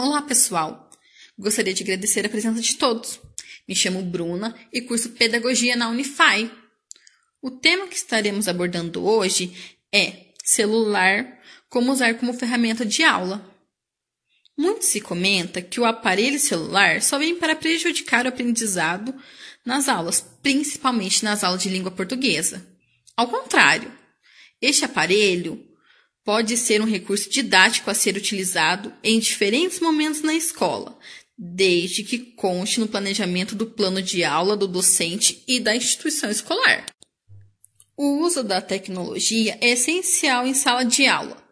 Olá, pessoal! Gostaria de agradecer a presença de todos. Me chamo Bruna e curso Pedagogia na Unify. O tema que estaremos abordando hoje é celular, como usar como ferramenta de aula. Muito se comenta que o aparelho celular só vem para prejudicar o aprendizado nas aulas, principalmente nas aulas de língua portuguesa. Ao contrário, este aparelho pode ser um recurso didático a ser utilizado em diferentes momentos na escola, desde que conste no planejamento do plano de aula do docente e da instituição escolar. O uso da tecnologia é essencial em sala de aula,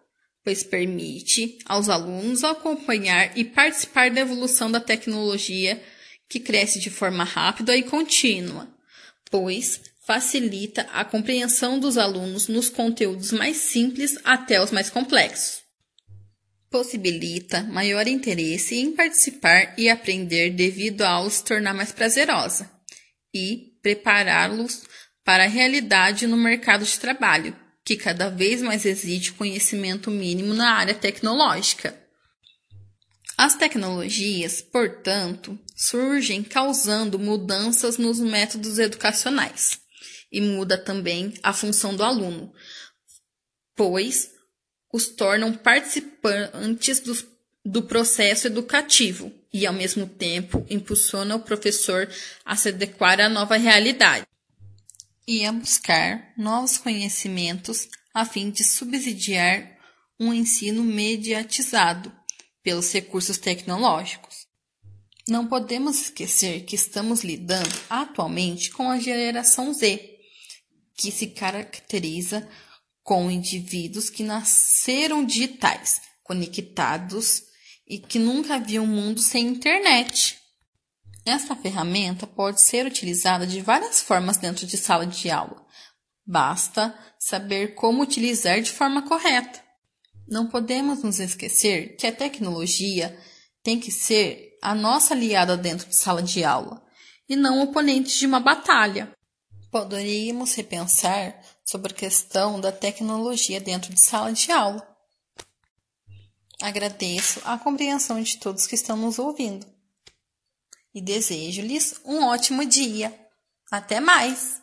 pois permite aos alunos acompanhar e participar da evolução da tecnologia que cresce de forma rápida e contínua, pois facilita a compreensão dos alunos nos conteúdos mais simples até os mais complexos. Possibilita maior interesse em participar e aprender devido a aula se tornar mais prazerosa e prepará-los para a realidade no mercado de trabalho, que cada vez mais exige conhecimento mínimo na área tecnológica. As tecnologias, portanto, surgem causando mudanças nos métodos educacionais e muda também a função do aluno, pois os tornam participantes do, do processo educativo e, ao mesmo tempo, impulsiona o professor a se adequar à nova realidade e a buscar novos conhecimentos a fim de subsidiar um ensino mediatizado pelos recursos tecnológicos. Não podemos esquecer que estamos lidando atualmente com a geração Z, que se caracteriza com indivíduos que nasceram digitais, conectados e que nunca viam um mundo sem internet. Esta ferramenta pode ser utilizada de várias formas dentro de sala de aula. Basta saber como utilizar de forma correta. Não podemos nos esquecer que a tecnologia tem que ser a nossa aliada dentro de sala de aula e não oponente de uma batalha. Poderíamos repensar sobre a questão da tecnologia dentro de sala de aula. Agradeço a compreensão de todos que estão nos ouvindo e desejo-lhes um ótimo dia. Até mais!